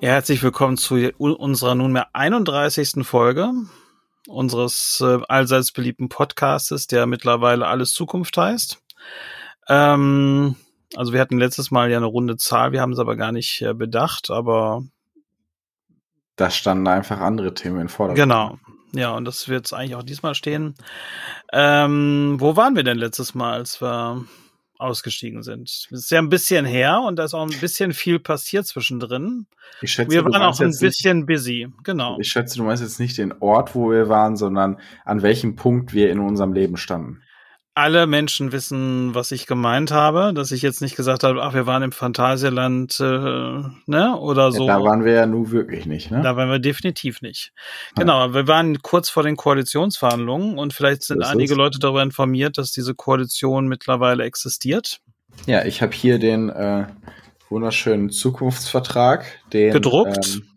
Herzlich willkommen zu unserer nunmehr 31. Folge unseres äh, allseits beliebten Podcastes, der mittlerweile Alles Zukunft heißt. Ähm, also wir hatten letztes Mal ja eine runde Zahl, wir haben es aber gar nicht äh, bedacht, aber da standen einfach andere Themen in Vordergrund. Genau. Ja, und das wird es eigentlich auch diesmal stehen. Ähm, wo waren wir denn letztes Mal, als wir ausgestiegen sind. Das ist ja ein bisschen her und da ist auch ein bisschen viel passiert zwischendrin. Ich schätze, wir waren auch ein bisschen nicht, busy, genau. Ich schätze, du meinst jetzt nicht den Ort, wo wir waren, sondern an welchem Punkt wir in unserem Leben standen alle Menschen wissen, was ich gemeint habe, dass ich jetzt nicht gesagt habe, ach, wir waren im Phantasialand, äh, ne, oder so. Ja, da waren wir ja nun wirklich nicht, ne? Da waren wir definitiv nicht. Ja. Genau, wir waren kurz vor den Koalitionsverhandlungen und vielleicht sind das einige ist. Leute darüber informiert, dass diese Koalition mittlerweile existiert. Ja, ich habe hier den äh, wunderschönen Zukunftsvertrag, den gedruckt. Ähm,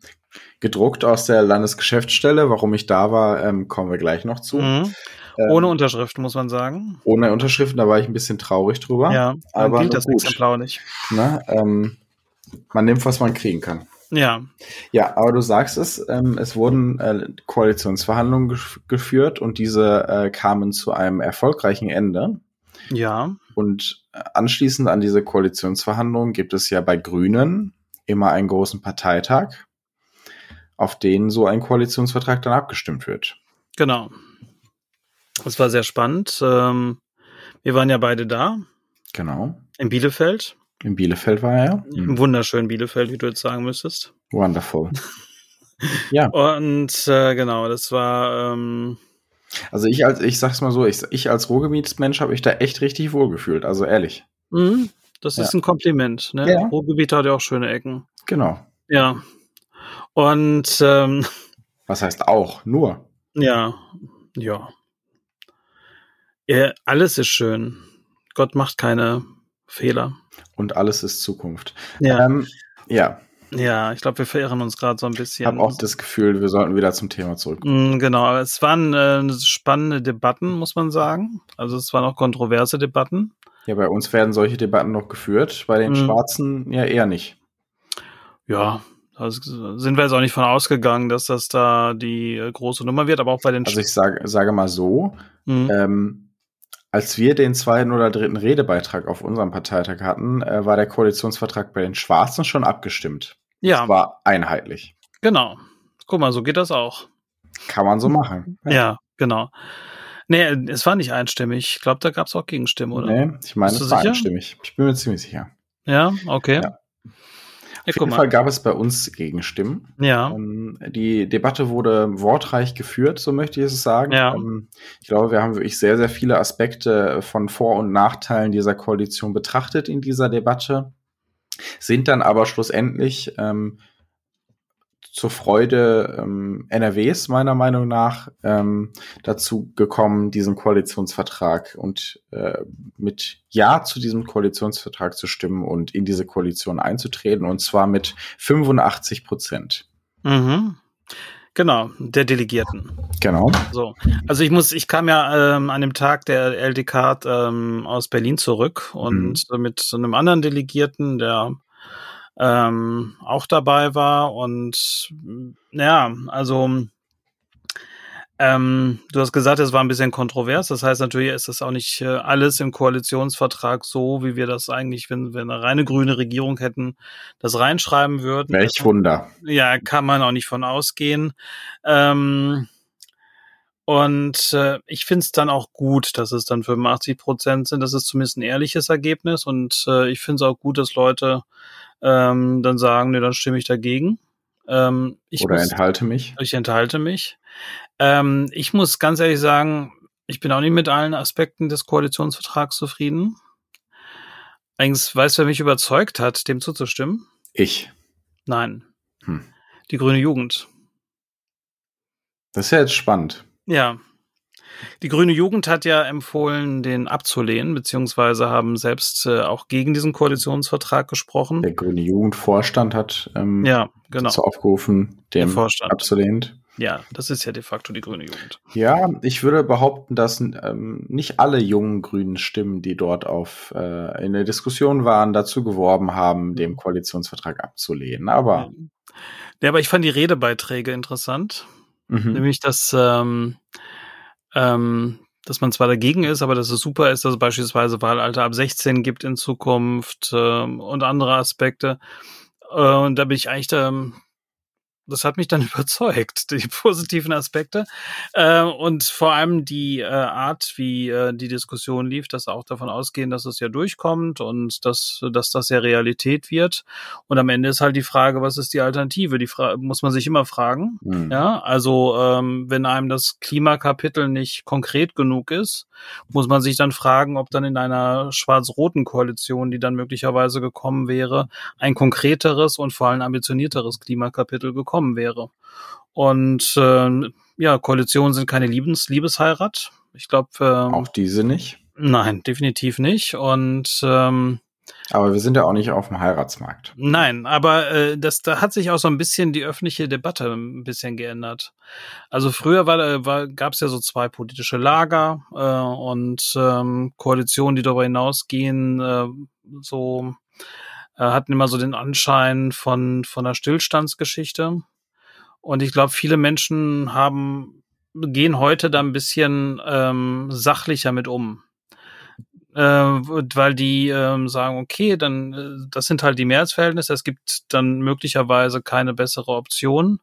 gedruckt aus der Landesgeschäftsstelle. Warum ich da war, ähm, kommen wir gleich noch zu. Mhm. Ähm, ohne Unterschrift, muss man sagen. Ohne Unterschrift, da war ich ein bisschen traurig drüber. Ja, aber gilt das gut. Exemplar nicht. Na, ähm, man nimmt, was man kriegen kann. Ja. Ja, aber du sagst es, ähm, es wurden äh, Koalitionsverhandlungen gef geführt und diese äh, kamen zu einem erfolgreichen Ende. Ja. Und anschließend an diese Koalitionsverhandlungen gibt es ja bei Grünen immer einen großen Parteitag, auf den so ein Koalitionsvertrag dann abgestimmt wird. Genau. Das war sehr spannend. Ähm, wir waren ja beide da. Genau. In Bielefeld. In Bielefeld war er. Im wunderschönen Bielefeld, wie du jetzt sagen müsstest. Wonderful. ja. Und äh, genau, das war. Ähm, also ich als, ich sag's mal so, ich, ich als Ruhrgebietsmensch habe ich da echt richtig wohlgefühlt, also ehrlich. Mhm, das ist ein Kompliment, ne? Ja. Ruhrgebiet hat ja auch schöne Ecken. Genau. Ja. Und ähm, was heißt auch? Nur. Ja, ja. Ja, alles ist schön. Gott macht keine Fehler. Und alles ist Zukunft. Ja. Ähm, ja. Ja, ich glaube, wir verirren uns gerade so ein bisschen. Ich habe auch das Gefühl, wir sollten wieder zum Thema zurückkommen. Mm, genau, es waren äh, spannende Debatten, muss man sagen. Also es waren auch kontroverse Debatten. Ja, bei uns werden solche Debatten noch geführt, bei den mhm. Schwarzen ja eher nicht. Ja, da sind wir jetzt auch nicht von ausgegangen, dass das da die äh, große Nummer wird, aber auch bei den Also ich sage, sage mal so, mhm. ähm, als wir den zweiten oder dritten Redebeitrag auf unserem Parteitag hatten, äh, war der Koalitionsvertrag bei den Schwarzen schon abgestimmt. Ja. Das war einheitlich. Genau. Guck mal, so geht das auch. Kann man so machen. Ja, ja genau. Nee, es war nicht einstimmig. Ich glaube, da gab es auch Gegenstimmen, oder? Nee, ich meine, es war einstimmig. Ich bin mir ziemlich sicher. Ja, okay. Ja. Auf jeden Fall gab es bei uns Gegenstimmen. Ja. Ähm, die Debatte wurde wortreich geführt, so möchte ich es sagen. Ja. Ähm, ich glaube, wir haben wirklich sehr, sehr viele Aspekte von Vor- und Nachteilen dieser Koalition betrachtet in dieser Debatte, sind dann aber schlussendlich ähm, zur Freude ähm, NRWs meiner Meinung nach ähm, dazu gekommen, diesen Koalitionsvertrag und äh, mit Ja zu diesem Koalitionsvertrag zu stimmen und in diese Koalition einzutreten und zwar mit 85 Prozent. Mhm. Genau, der Delegierten. Genau. So, also ich muss, ich kam ja ähm, an dem Tag der LDK ähm, aus Berlin zurück und mhm. mit so einem anderen Delegierten, der ähm, auch dabei war. Und ja, also ähm, du hast gesagt, es war ein bisschen kontrovers. Das heißt, natürlich ist das auch nicht äh, alles im Koalitionsvertrag so, wie wir das eigentlich, wenn wir eine reine grüne Regierung hätten, das reinschreiben würden. Welch Wunder. Ja, kann man auch nicht von ausgehen. Ähm, und äh, ich finde es dann auch gut, dass es dann 85 Prozent sind. Das ist zumindest ein ehrliches Ergebnis. Und äh, ich finde es auch gut, dass Leute ähm, dann sagen, nee, dann stimme ich dagegen. Ähm, ich Oder muss, enthalte mich. Ich enthalte mich. Ähm, ich muss ganz ehrlich sagen, ich bin auch nicht mit allen Aspekten des Koalitionsvertrags zufrieden. Eigentlich weißt du, wer mich überzeugt hat, dem zuzustimmen? Ich. Nein. Hm. Die grüne Jugend. Das ist ja jetzt spannend. Ja. Die Grüne Jugend hat ja empfohlen, den abzulehnen, beziehungsweise haben selbst äh, auch gegen diesen Koalitionsvertrag gesprochen. Der Grüne Jugendvorstand hat ähm, ja, genau. dazu aufgerufen, den abzulehnen. Ja, das ist ja de facto die grüne Jugend. Ja, ich würde behaupten, dass ähm, nicht alle jungen grünen Stimmen, die dort auf äh, in der Diskussion waren, dazu geworben haben, dem Koalitionsvertrag abzulehnen. Aber ja, aber ich fand die Redebeiträge interessant, mhm. nämlich dass ähm, ähm, dass man zwar dagegen ist, aber dass es super ist, dass es beispielsweise Wahlalter ab 16 gibt in Zukunft ähm, und andere Aspekte. Äh, und da bin ich eigentlich da, das hat mich dann überzeugt, die positiven Aspekte. Äh, und vor allem die äh, Art, wie äh, die Diskussion lief, dass auch davon ausgehen, dass es ja durchkommt und dass, dass das ja Realität wird. Und am Ende ist halt die Frage, was ist die Alternative? Die Frage muss man sich immer fragen. Mhm. Ja, also ähm, wenn einem das Klimakapitel nicht konkret genug ist, muss man sich dann fragen, ob dann in einer schwarz-roten Koalition, die dann möglicherweise gekommen wäre, ein konkreteres und vor allem ambitionierteres Klimakapitel gekommen gekommen wäre. Und äh, ja, Koalitionen sind keine Liebes Liebesheirat. Ich glaube. Ähm, auch diese nicht? Nein, definitiv nicht. Und ähm, aber wir sind ja auch nicht auf dem Heiratsmarkt. Nein, aber äh, das, da hat sich auch so ein bisschen die öffentliche Debatte ein bisschen geändert. Also früher war, war, gab es ja so zwei politische Lager äh, und ähm, Koalitionen, die darüber hinausgehen, äh, so äh, hatten immer so den Anschein von, von einer Stillstandsgeschichte. Und ich glaube, viele Menschen haben, gehen heute da ein bisschen ähm, sachlicher mit um. Äh, weil die ähm, sagen, okay, dann äh, das sind halt die Mehrheitsverhältnisse, es gibt dann möglicherweise keine bessere Option.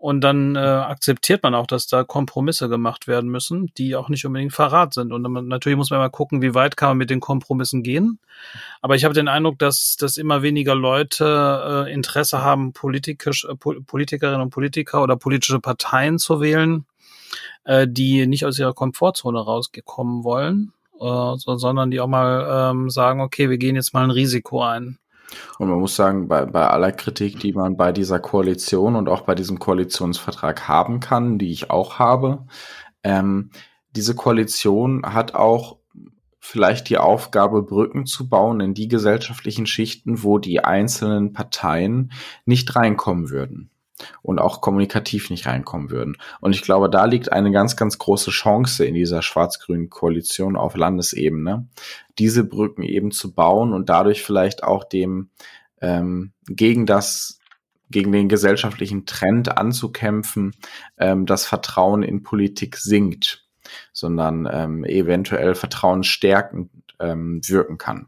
Und dann äh, akzeptiert man auch, dass da Kompromisse gemacht werden müssen, die auch nicht unbedingt Verrat sind. Und dann, natürlich muss man mal gucken, wie weit kann man mit den Kompromissen gehen. Aber ich habe den Eindruck, dass, dass immer weniger Leute äh, Interesse haben, politisch, äh, Politikerinnen und Politiker oder politische Parteien zu wählen, äh, die nicht aus ihrer Komfortzone rausgekommen wollen, äh, so, sondern die auch mal ähm, sagen, okay, wir gehen jetzt mal ein Risiko ein. Und man muss sagen, bei, bei aller Kritik, die man bei dieser Koalition und auch bei diesem Koalitionsvertrag haben kann, die ich auch habe, ähm, diese Koalition hat auch vielleicht die Aufgabe, Brücken zu bauen in die gesellschaftlichen Schichten, wo die einzelnen Parteien nicht reinkommen würden und auch kommunikativ nicht reinkommen würden. Und ich glaube, da liegt eine ganz, ganz große Chance in dieser schwarz-grünen Koalition auf Landesebene, diese Brücken eben zu bauen und dadurch vielleicht auch dem ähm, gegen das gegen den gesellschaftlichen Trend anzukämpfen, ähm, das Vertrauen in Politik sinkt, sondern ähm, eventuell Vertrauen stärkend ähm, wirken kann.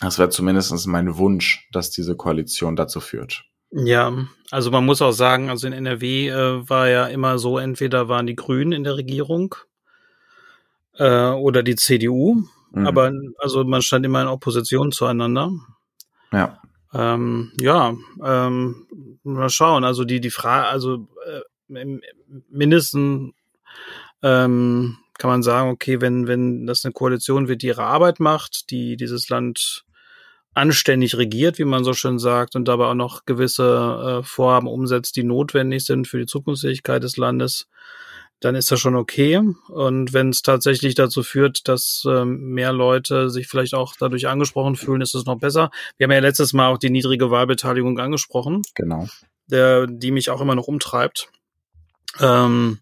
Das wäre zumindest mein Wunsch, dass diese Koalition dazu führt. Ja, also man muss auch sagen, also in NRW äh, war ja immer so, entweder waren die Grünen in der Regierung äh, oder die CDU, mhm. aber also man stand immer in Opposition zueinander. Ja. Ähm, ja, ähm, mal schauen. Also die die Frage, also äh, mindestens ähm, kann man sagen, okay, wenn wenn das eine Koalition wird, die ihre Arbeit macht, die dieses Land anständig regiert, wie man so schön sagt, und dabei auch noch gewisse äh, Vorhaben umsetzt, die notwendig sind für die Zukunftsfähigkeit des Landes, dann ist das schon okay. Und wenn es tatsächlich dazu führt, dass ähm, mehr Leute sich vielleicht auch dadurch angesprochen fühlen, ist es noch besser. Wir haben ja letztes Mal auch die niedrige Wahlbeteiligung angesprochen. Genau. Der, die mich auch immer noch umtreibt. Ähm,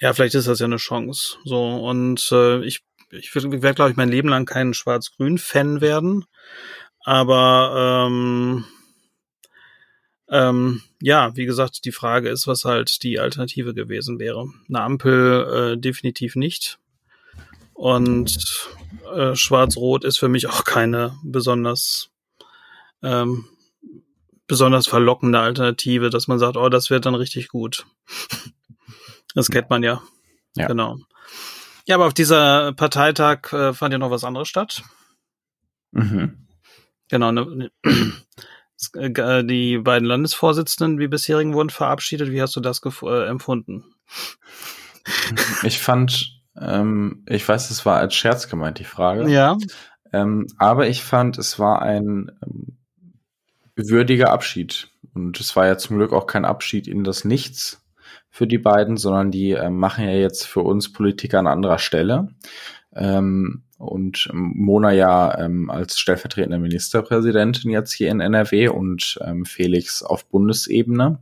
ja, vielleicht ist das ja eine Chance. So, und äh, ich, ich werde, glaube ich, mein Leben lang kein Schwarz-Grün-Fan werden. Aber ähm, ähm, ja, wie gesagt, die Frage ist, was halt die Alternative gewesen wäre. Eine Ampel äh, definitiv nicht. Und äh, Schwarz-Rot ist für mich auch keine besonders ähm, besonders verlockende Alternative, dass man sagt, oh, das wird dann richtig gut. Das kennt man ja. ja. Genau. Ja, aber auf dieser Parteitag äh, fand ja noch was anderes statt. Mhm. Genau, ne, ne, äh, die beiden Landesvorsitzenden, wie bisherigen, wurden verabschiedet. Wie hast du das äh, empfunden? Ich fand, ähm, ich weiß, es war als Scherz gemeint, die Frage. Ja. Ähm, aber ich fand, es war ein ähm, würdiger Abschied. Und es war ja zum Glück auch kein Abschied in das Nichts für die beiden, sondern die äh, machen ja jetzt für uns Politiker an anderer Stelle. Ähm, und Mona ja ähm, als stellvertretende Ministerpräsidentin jetzt hier in NRW und ähm, Felix auf Bundesebene.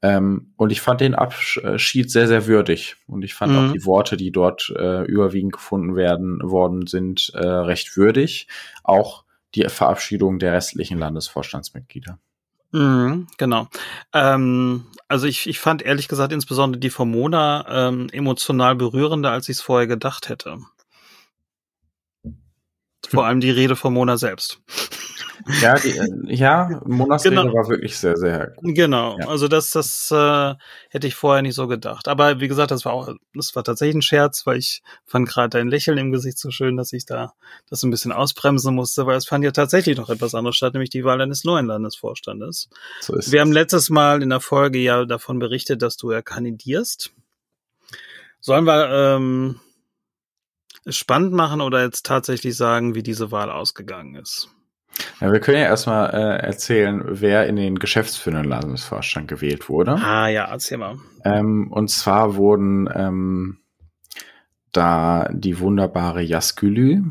Ähm, und ich fand den Abschied sehr, sehr würdig. Und ich fand mhm. auch die Worte, die dort äh, überwiegend gefunden werden worden sind, äh, recht würdig. Auch die Verabschiedung der restlichen Landesvorstandsmitglieder. Mhm, genau. Ähm, also ich, ich fand ehrlich gesagt insbesondere die von Mona ähm, emotional berührender, als ich es vorher gedacht hätte. Vor allem die Rede von Mona selbst. Ja, die, äh, ja Monas genau. Rede war wirklich sehr, sehr. Genau, ja. also das, das äh, hätte ich vorher nicht so gedacht. Aber wie gesagt, das war auch, das war tatsächlich ein Scherz, weil ich fand gerade dein Lächeln im Gesicht so schön, dass ich da das ein bisschen ausbremsen musste, weil es fand ja tatsächlich noch etwas anderes statt, nämlich die Wahl eines neuen Landesvorstandes. So ist Wir es. haben letztes Mal in der Folge ja davon berichtet, dass du ja kandidierst. Sollen wir ähm, spannend machen oder jetzt tatsächlich sagen, wie diese Wahl ausgegangen ist? Ja, wir können ja erstmal äh, erzählen, wer in den geschäftsführenden Landesvorstand gewählt wurde. Ah ja, erzähl mal. Ähm, und zwar wurden ähm, da die wunderbare Jaskülü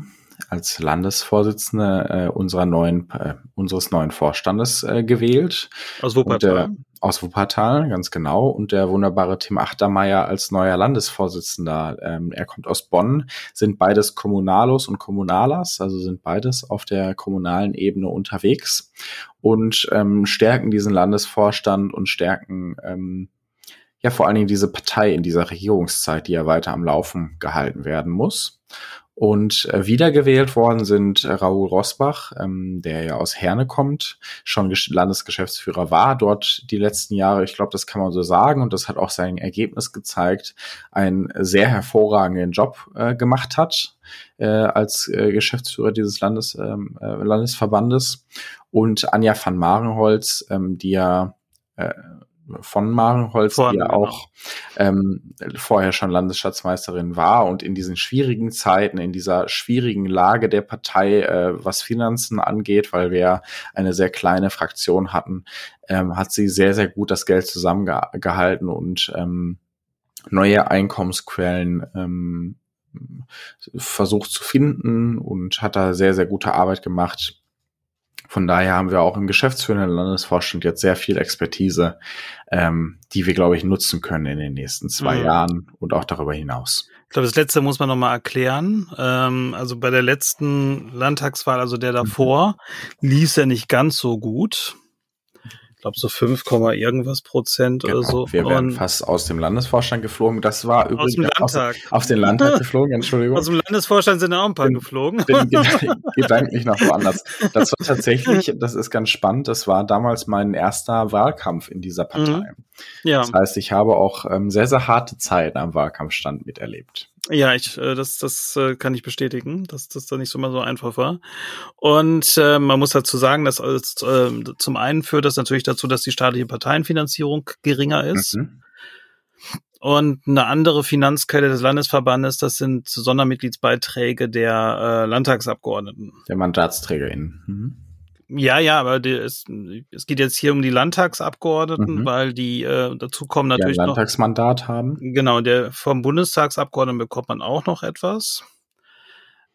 als Landesvorsitzende äh, unserer neuen, äh, unseres neuen Vorstandes äh, gewählt. Aus Wuppertal. Und, aus Wuppertal, ganz genau. Und der wunderbare Tim Achtermeier als neuer Landesvorsitzender. Ähm, er kommt aus Bonn, sind beides Kommunalos und Kommunalers, also sind beides auf der kommunalen Ebene unterwegs und ähm, stärken diesen Landesvorstand und stärken ähm, ja vor allen Dingen diese Partei in dieser Regierungszeit, die ja weiter am Laufen gehalten werden muss. Und äh, wiedergewählt worden sind äh, Raoul Rosbach, ähm, der ja aus Herne kommt, schon Landesgeschäftsführer war dort die letzten Jahre. Ich glaube, das kann man so sagen und das hat auch sein Ergebnis gezeigt, einen sehr hervorragenden Job äh, gemacht hat äh, als äh, Geschäftsführer dieses Landes, ähm, äh, Landesverbandes. Und Anja van Marenholz, ähm, die ja äh, von Marenholz, von, die ja genau. auch ähm, vorher schon Landesschatzmeisterin war und in diesen schwierigen Zeiten, in dieser schwierigen Lage der Partei, äh, was Finanzen angeht, weil wir eine sehr kleine Fraktion hatten, ähm, hat sie sehr, sehr gut das Geld zusammengehalten und ähm, neue Einkommensquellen ähm, versucht zu finden und hat da sehr, sehr gute Arbeit gemacht von daher haben wir auch im geschäftsführenden Landesvorstand jetzt sehr viel Expertise, ähm, die wir, glaube ich, nutzen können in den nächsten zwei mhm. Jahren und auch darüber hinaus. Ich glaube, das letzte muss man nochmal erklären. Ähm, also bei der letzten Landtagswahl, also der davor, mhm. lief er nicht ganz so gut glaube so 5, irgendwas Prozent genau. oder so. Wir wären fast aus dem Landesvorstand geflogen. Das war übrigens aus dem Landtag. Aus, auf den Landtag geflogen, Entschuldigung. Aus dem Landesvorstand sind auch ein paar bin, geflogen. Bin gedanklich noch woanders. Das war tatsächlich, das ist ganz spannend, das war damals mein erster Wahlkampf in dieser Partei. Mhm. Ja. Das heißt, ich habe auch ähm, sehr, sehr harte Zeiten am Wahlkampfstand miterlebt. Ja, ich, äh, das, das äh, kann ich bestätigen, dass das da nicht so mal so einfach war. Und äh, man muss dazu sagen, dass äh, zum einen führt das natürlich dazu, dass die staatliche Parteienfinanzierung geringer ist. Mhm. Und eine andere Finanzquelle des Landesverbandes, das sind Sondermitgliedsbeiträge der äh, Landtagsabgeordneten. Der MandatsträgerInnen. Mhm. Ja, ja, aber die, es, es geht jetzt hier um die Landtagsabgeordneten, mhm. weil die äh, dazu kommen natürlich ein Landtagsmandat noch, haben. Genau, der vom Bundestagsabgeordneten bekommt man auch noch etwas.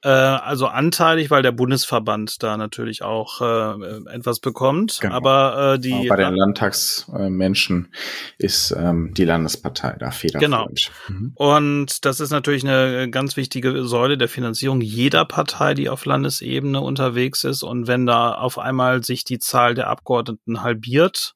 Äh, also anteilig, weil der Bundesverband da natürlich auch äh, etwas bekommt. Genau. Aber äh, die Aber bei den Landtagsmenschen ist ähm, die Landespartei da federführend. Genau. Mhm. Und das ist natürlich eine ganz wichtige Säule der Finanzierung jeder Partei, die auf Landesebene unterwegs ist. Und wenn da auf einmal sich die Zahl der Abgeordneten halbiert,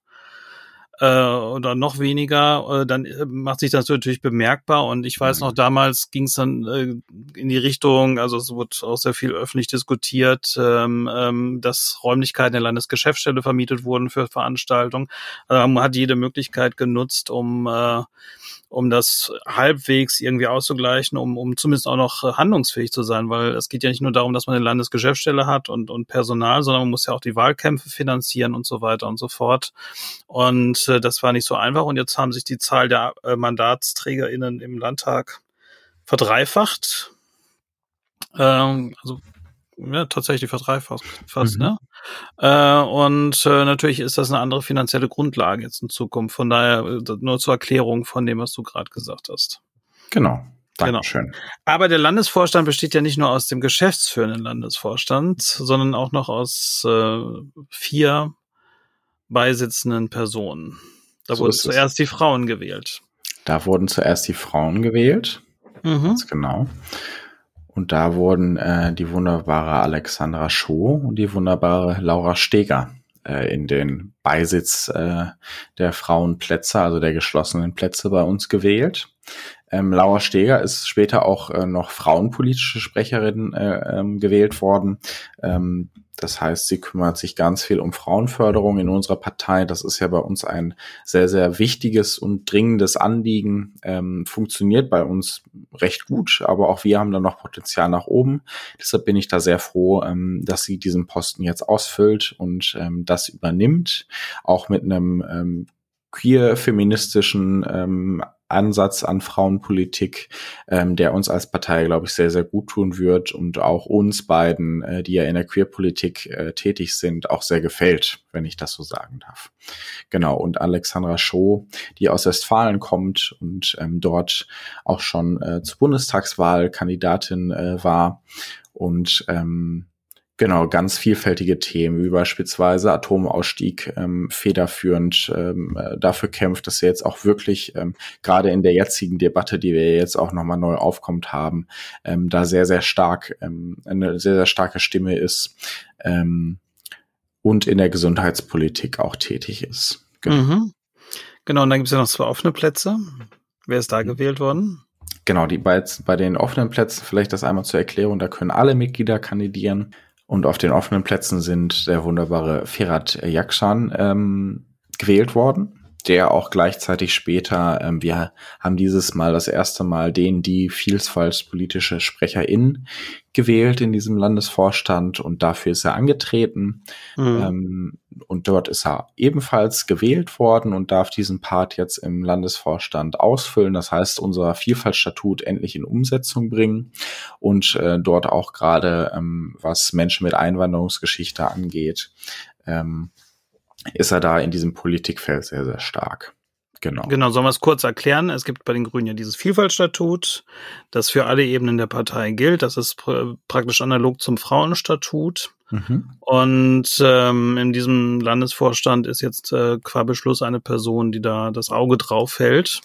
äh, oder noch weniger, äh, dann äh, macht sich das natürlich bemerkbar. Und ich weiß noch, mhm. damals ging es dann äh, in die Richtung, also es wurde auch sehr viel öffentlich diskutiert, ähm, ähm, dass Räumlichkeiten der Landesgeschäftsstelle vermietet wurden für Veranstaltungen. Also man hat jede Möglichkeit genutzt, um äh, um das halbwegs irgendwie auszugleichen, um, um zumindest auch noch äh, handlungsfähig zu sein, weil es geht ja nicht nur darum, dass man eine Landesgeschäftsstelle hat und, und Personal, sondern man muss ja auch die Wahlkämpfe finanzieren und so weiter und so fort. Und äh, das war nicht so einfach. Und jetzt haben sich die Zahl der äh, MandatsträgerInnen im Landtag verdreifacht. Ähm, also ja, tatsächlich verdreifacht fast, mhm. ne? Äh, und äh, natürlich ist das eine andere finanzielle Grundlage jetzt in Zukunft. Von daher äh, nur zur Erklärung von dem, was du gerade gesagt hast. Genau. Genau. Dankeschön. Genau. Aber der Landesvorstand besteht ja nicht nur aus dem geschäftsführenden Landesvorstand, sondern auch noch aus äh, vier beisitzenden Personen. Da so wurden zuerst es. die Frauen gewählt. Da wurden zuerst die Frauen gewählt. Mhm. Ganz genau. Und da wurden äh, die wunderbare Alexandra Schuh und die wunderbare Laura Steger äh, in den Beisitz äh, der Frauenplätze, also der geschlossenen Plätze bei uns gewählt. Ähm, Laura Steger ist später auch äh, noch frauenpolitische Sprecherin äh, ähm, gewählt worden. Ähm, das heißt, sie kümmert sich ganz viel um Frauenförderung in unserer Partei. Das ist ja bei uns ein sehr, sehr wichtiges und dringendes Anliegen. Ähm, funktioniert bei uns recht gut, aber auch wir haben da noch Potenzial nach oben. Deshalb bin ich da sehr froh, ähm, dass sie diesen Posten jetzt ausfüllt und ähm, das übernimmt. Auch mit einem ähm, queer-feministischen ähm, Ansatz an Frauenpolitik, ähm, der uns als Partei, glaube ich, sehr, sehr gut tun wird und auch uns beiden, äh, die ja in der Queerpolitik äh, tätig sind, auch sehr gefällt, wenn ich das so sagen darf. Genau, und Alexandra Schoh, die aus Westfalen kommt und ähm, dort auch schon äh, zur Bundestagswahl Kandidatin äh, war und ähm, Genau, ganz vielfältige Themen, wie beispielsweise Atomausstieg ähm, federführend ähm, äh, dafür kämpft, dass er jetzt auch wirklich ähm, gerade in der jetzigen Debatte, die wir jetzt auch nochmal neu aufkommt haben, ähm, da sehr, sehr stark, ähm, eine sehr, sehr starke Stimme ist ähm, und in der Gesundheitspolitik auch tätig ist. Genau, mhm. genau und dann gibt es ja noch zwei offene Plätze. Wer ist da mhm. gewählt worden? Genau, die bei, bei den offenen Plätzen, vielleicht das einmal zur Erklärung, da können alle Mitglieder kandidieren. Und auf den offenen Plätzen sind der wunderbare Ferhat Yakshan ähm, gewählt worden, der auch gleichzeitig später, ähm, wir haben dieses Mal das erste Mal den, die vielfaltspolitische SprecherInnen gewählt in diesem Landesvorstand und dafür ist er angetreten. Mhm. Ähm, und dort ist er ebenfalls gewählt worden und darf diesen Part jetzt im Landesvorstand ausfüllen. Das heißt, unser Vielfaltstatut endlich in Umsetzung bringen und äh, dort auch gerade, ähm, was Menschen mit Einwanderungsgeschichte angeht, ähm, ist er da in diesem Politikfeld sehr, sehr stark. Genau. Genau, sollen wir es kurz erklären? Es gibt bei den Grünen ja dieses Vielfaltstatut, das für alle Ebenen der Partei gilt. Das ist pr praktisch analog zum Frauenstatut. Mhm. Und ähm, in diesem Landesvorstand ist jetzt äh, qua Beschluss eine Person, die da das Auge drauf hält.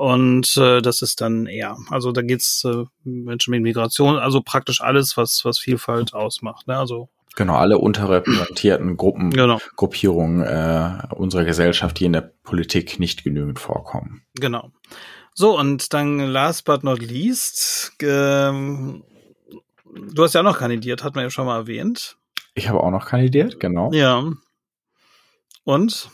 Und äh, das ist dann eher, also da geht's äh, Menschen mit Migration, also praktisch alles, was, was Vielfalt ausmacht. Ne? Also Genau, alle unterrepräsentierten Gruppen, genau. Gruppierungen äh, unserer Gesellschaft, die in der Politik nicht genügend vorkommen. Genau. So, und dann last but not least, ähm, du hast ja auch noch kandidiert, hat man ja schon mal erwähnt. Ich habe auch noch kandidiert, genau. Ja. Und?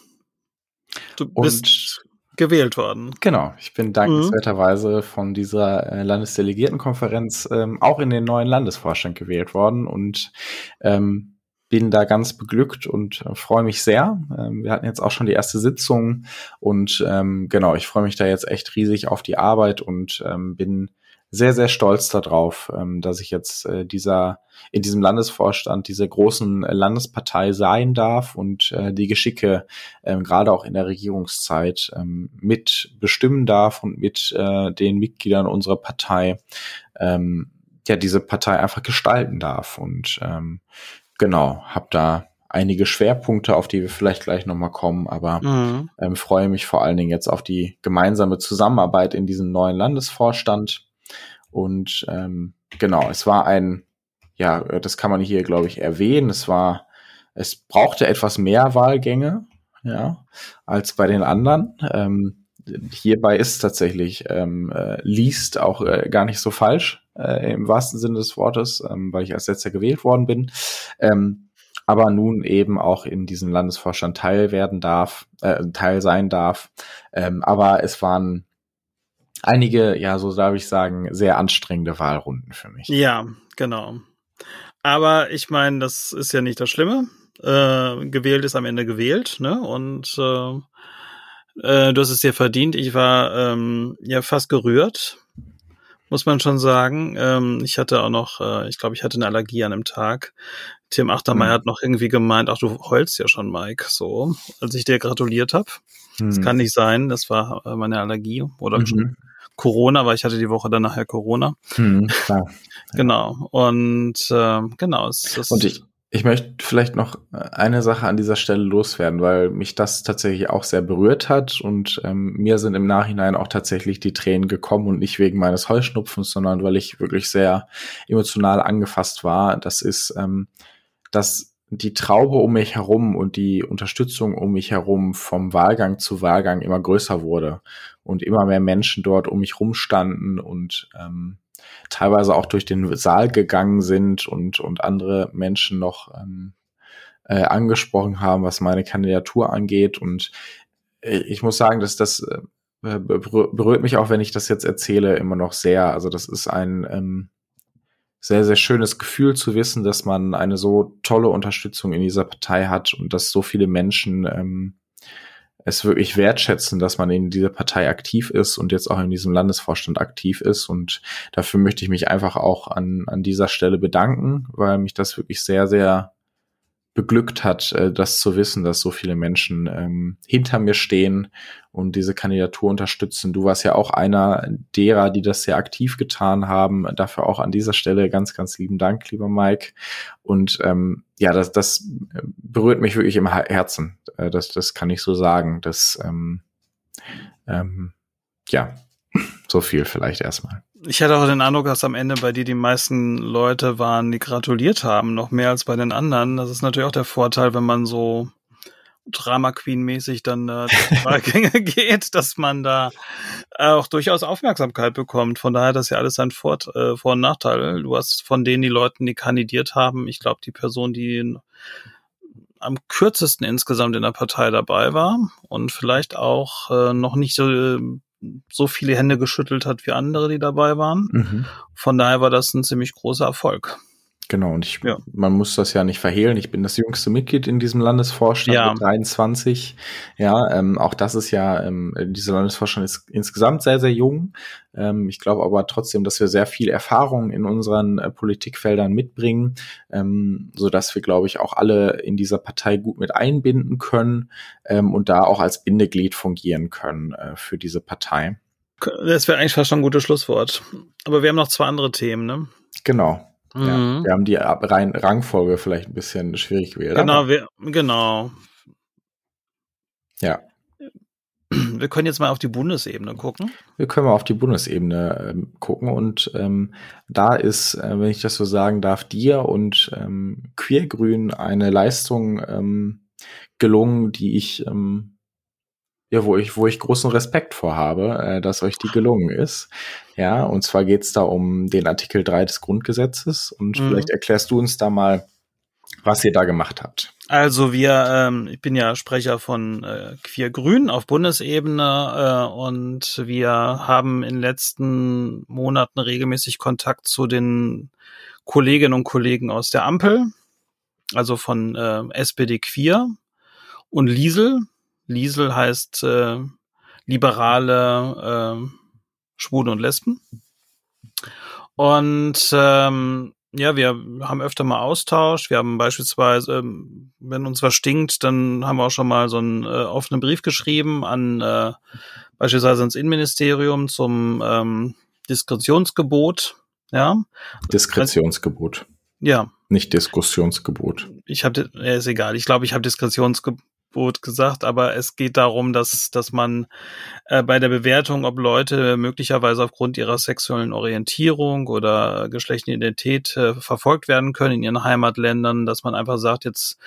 Du bist gewählt worden. Genau, ich bin dankenswerterweise mhm. von dieser äh, Landesdelegiertenkonferenz ähm, auch in den neuen Landesvorstand gewählt worden und ähm, bin da ganz beglückt und äh, freue mich sehr. Ähm, wir hatten jetzt auch schon die erste Sitzung und ähm, genau, ich freue mich da jetzt echt riesig auf die Arbeit und ähm, bin sehr, sehr stolz darauf, ähm, dass ich jetzt äh, dieser in diesem Landesvorstand dieser großen Landespartei sein darf und äh, die Geschicke ähm, gerade auch in der Regierungszeit ähm, mit bestimmen darf und mit äh, den Mitgliedern unserer Partei ja diese Partei einfach gestalten darf und genau habe da einige Schwerpunkte, auf die wir vielleicht gleich nochmal kommen, aber mhm. ähm, freue mich vor allen Dingen jetzt auf die gemeinsame Zusammenarbeit in diesem neuen Landesvorstand und ähm, genau, es war ein, ja, das kann man hier, glaube ich, erwähnen. Es war, es brauchte etwas mehr Wahlgänge, ja, als bei den anderen. Ähm, hierbei ist tatsächlich ähm, äh, liest auch äh, gar nicht so falsch äh, im wahrsten Sinne des Wortes, ähm, weil ich als letzter gewählt worden bin. Ähm, aber nun eben auch in diesem Landesvorstand teil werden darf, äh, teil sein darf. Ähm, aber es waren einige, ja, so darf ich sagen, sehr anstrengende Wahlrunden für mich. Ja, genau. Aber ich meine, das ist ja nicht das Schlimme. Äh, gewählt ist am Ende gewählt, ne? Und äh, äh, du hast es dir verdient. Ich war ähm, ja fast gerührt, muss man schon sagen. Ähm, ich hatte auch noch, äh, ich glaube, ich hatte eine Allergie an einem Tag. Tim Achtermeier hm. hat noch irgendwie gemeint, ach, du heulst ja schon, Mike, so, als ich dir gratuliert habe. Hm. Das kann nicht sein, das war äh, meine Allergie oder mhm. Corona, weil ich hatte die Woche dann nachher Corona. Hm, klar. genau. Und äh, genau. Es, es Und ich, ich möchte vielleicht noch äh, eine Sache an dieser Stelle loswerden, weil mich das tatsächlich auch sehr berührt hat und ähm, mir sind im Nachhinein auch tatsächlich die Tränen gekommen und nicht wegen meines Heuschnupfens, sondern weil ich wirklich sehr emotional angefasst war. Das ist, ähm, dass die Traube um mich herum und die Unterstützung um mich herum vom Wahlgang zu Wahlgang immer größer wurde und immer mehr Menschen dort um mich rumstanden und ähm, teilweise auch durch den Saal gegangen sind und, und andere Menschen noch ähm, äh, angesprochen haben, was meine Kandidatur angeht. Und äh, ich muss sagen, dass das äh, berührt mich auch, wenn ich das jetzt erzähle, immer noch sehr. Also das ist ein ähm, sehr, sehr schönes Gefühl zu wissen, dass man eine so tolle Unterstützung in dieser Partei hat und dass so viele Menschen ähm, es wirklich wertschätzen, dass man in dieser Partei aktiv ist und jetzt auch in diesem Landesvorstand aktiv ist. Und dafür möchte ich mich einfach auch an, an dieser Stelle bedanken, weil mich das wirklich sehr, sehr beglückt hat, äh, das zu wissen, dass so viele Menschen ähm, hinter mir stehen und diese Kandidatur unterstützen. Du warst ja auch einer derer, die das sehr aktiv getan haben. Dafür auch an dieser Stelle ganz, ganz lieben Dank, lieber Mike. Und ähm, ja, das, das berührt mich wirklich im Herzen. Äh, das, das kann ich so sagen. Das ähm, ähm, ja, so viel vielleicht erstmal. Ich hatte auch den Eindruck, dass am Ende bei dir die meisten Leute waren, die gratuliert haben, noch mehr als bei den anderen. Das ist natürlich auch der Vorteil, wenn man so Drama Queen mäßig dann äh, Wahlgänge geht, dass man da auch durchaus Aufmerksamkeit bekommt. Von daher, das ist ja alles ein Vor äh, Vor- und Nachteil. Du hast von denen die Leuten, die kandidiert haben, ich glaube, die Person, die am kürzesten insgesamt in der Partei dabei war und vielleicht auch äh, noch nicht so so viele Hände geschüttelt hat wie andere, die dabei waren. Mhm. Von daher war das ein ziemlich großer Erfolg. Genau, und ich, ja. man muss das ja nicht verhehlen. Ich bin das jüngste Mitglied in diesem Landesvorstand ja. mit 23. Ja, ähm, auch das ist ja, ähm, dieser Landesvorstand ist insgesamt sehr, sehr jung. Ähm, ich glaube aber trotzdem, dass wir sehr viel Erfahrung in unseren äh, Politikfeldern mitbringen, ähm, so dass wir, glaube ich, auch alle in dieser Partei gut mit einbinden können ähm, und da auch als Bindeglied fungieren können äh, für diese Partei. Das wäre eigentlich fast schon ein gutes Schlusswort. Aber wir haben noch zwei andere Themen, ne? Genau. Ja, mhm. wir haben die rein Rangfolge vielleicht ein bisschen schwierig gewählt. Genau, wir, genau. Ja. Wir können jetzt mal auf die Bundesebene gucken. Wir können mal auf die Bundesebene ähm, gucken und ähm, da ist, äh, wenn ich das so sagen darf, dir und ähm, Queergrün eine Leistung ähm, gelungen, die ich ähm, ja, wo ich, wo ich großen Respekt vorhabe, äh, dass euch die gelungen ist. Ja, und zwar geht's da um den Artikel 3 des Grundgesetzes und mhm. vielleicht erklärst du uns da mal, was ihr da gemacht habt. Also wir, ähm, ich bin ja Sprecher von äh, Queer Grün auf Bundesebene äh, und wir haben in den letzten Monaten regelmäßig Kontakt zu den Kolleginnen und Kollegen aus der Ampel, also von äh, SPD Queer und Liesel, Liesel heißt äh, liberale äh, Schwule und Lesben. Und ähm, ja, wir haben öfter mal Austausch. Wir haben beispielsweise, ähm, wenn uns was stinkt, dann haben wir auch schon mal so einen äh, offenen Brief geschrieben an äh, beispielsweise ins Innenministerium zum ähm, Diskretionsgebot. Ja. Diskretionsgebot. Ja. Nicht Diskussionsgebot. Ich habe, ist egal. Ich glaube, ich habe Diskretionsgebot Angebot gesagt, aber es geht darum, dass, dass man äh, bei der Bewertung, ob Leute möglicherweise aufgrund ihrer sexuellen Orientierung oder geschlechtlichen Identität äh, verfolgt werden können in ihren Heimatländern, dass man einfach sagt, jetzt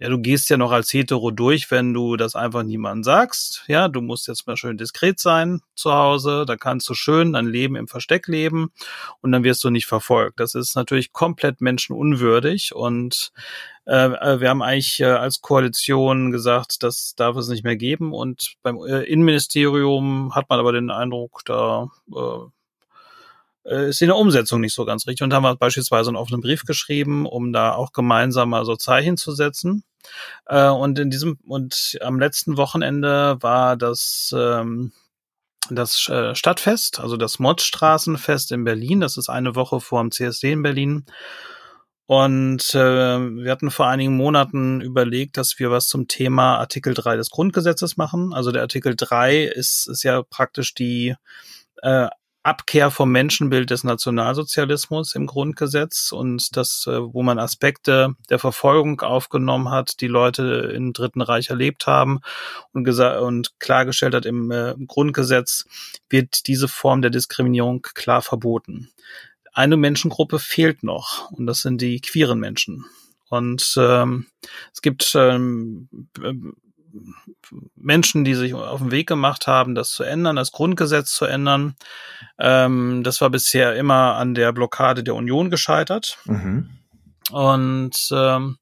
ja, du gehst ja noch als Hetero durch, wenn du das einfach niemandem sagst. Ja, du musst jetzt mal schön diskret sein zu Hause, da kannst du schön dein Leben im Versteck leben und dann wirst du nicht verfolgt. Das ist natürlich komplett menschenunwürdig und wir haben eigentlich äh, als Koalition gesagt, das darf es nicht mehr geben. Und beim äh, Innenministerium hat man aber den Eindruck, da äh, äh, ist in der Umsetzung nicht so ganz richtig. Und da haben wir beispielsweise einen offenen Brief geschrieben, um da auch gemeinsam mal so Zeichen zu setzen. Äh, und in diesem und am letzten Wochenende war das ähm, das äh, Stadtfest, also das Mottstraßenfest in Berlin. Das ist eine Woche vor dem CSD in Berlin. Und äh, wir hatten vor einigen Monaten überlegt, dass wir was zum Thema Artikel 3 des Grundgesetzes machen. Also der Artikel 3 ist, ist ja praktisch die äh, Abkehr vom Menschenbild des Nationalsozialismus im Grundgesetz und das, äh, wo man Aspekte der Verfolgung aufgenommen hat, die Leute im Dritten Reich erlebt haben und, und klargestellt hat im äh, Grundgesetz, wird diese Form der Diskriminierung klar verboten. Eine Menschengruppe fehlt noch und das sind die queeren Menschen. Und ähm, es gibt ähm, Menschen, die sich auf den Weg gemacht haben, das zu ändern, das Grundgesetz zu ändern. Ähm, das war bisher immer an der Blockade der Union gescheitert. Mhm. Und ähm,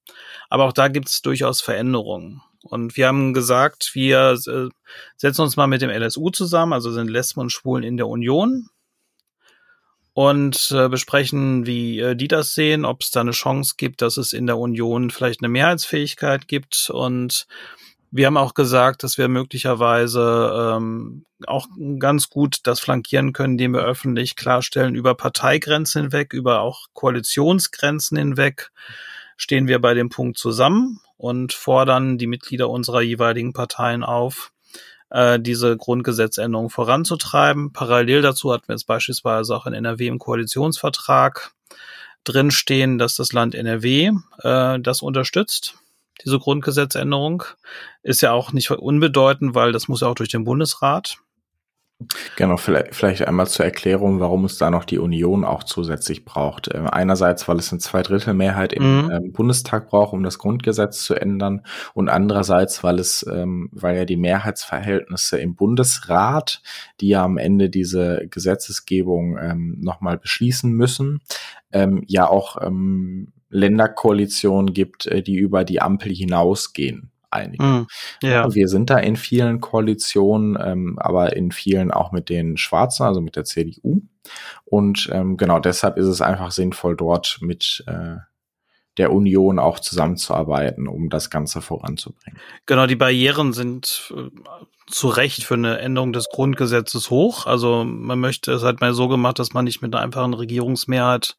aber auch da gibt es durchaus Veränderungen. Und wir haben gesagt, wir äh, setzen uns mal mit dem LSU zusammen, also sind Lesben und Schwulen in der Union und äh, besprechen, wie äh, die das sehen, ob es da eine Chance gibt, dass es in der Union vielleicht eine Mehrheitsfähigkeit gibt. Und wir haben auch gesagt, dass wir möglicherweise ähm, auch ganz gut das flankieren können, indem wir öffentlich klarstellen, über Parteigrenzen hinweg, über auch Koalitionsgrenzen hinweg stehen wir bei dem Punkt zusammen und fordern die Mitglieder unserer jeweiligen Parteien auf, äh, diese Grundgesetzänderung voranzutreiben. Parallel dazu hatten wir jetzt beispielsweise auch in NRW im Koalitionsvertrag drinstehen, dass das Land NRW äh, das unterstützt diese Grundgesetzänderung. Ist ja auch nicht unbedeutend, weil das muss ja auch durch den Bundesrat. Genau, vielleicht, vielleicht einmal zur Erklärung, warum es da noch die Union auch zusätzlich braucht. Ähm, einerseits, weil es eine Zweidrittelmehrheit im mhm. ähm, Bundestag braucht, um das Grundgesetz zu ändern, und andererseits, weil es, ähm, weil ja die Mehrheitsverhältnisse im Bundesrat, die ja am Ende diese Gesetzesgebung ähm, nochmal beschließen müssen, ähm, ja auch ähm, Länderkoalitionen gibt, äh, die über die Ampel hinausgehen. Einige. Mm, ja. Wir sind da in vielen Koalitionen, ähm, aber in vielen auch mit den Schwarzen, also mit der CDU. Und ähm, genau deshalb ist es einfach sinnvoll, dort mit äh, der Union auch zusammenzuarbeiten, um das Ganze voranzubringen. Genau, die Barrieren sind äh, zu Recht für eine Änderung des Grundgesetzes hoch. Also man möchte es halt mal so gemacht, dass man nicht mit einer einfachen Regierungsmehrheit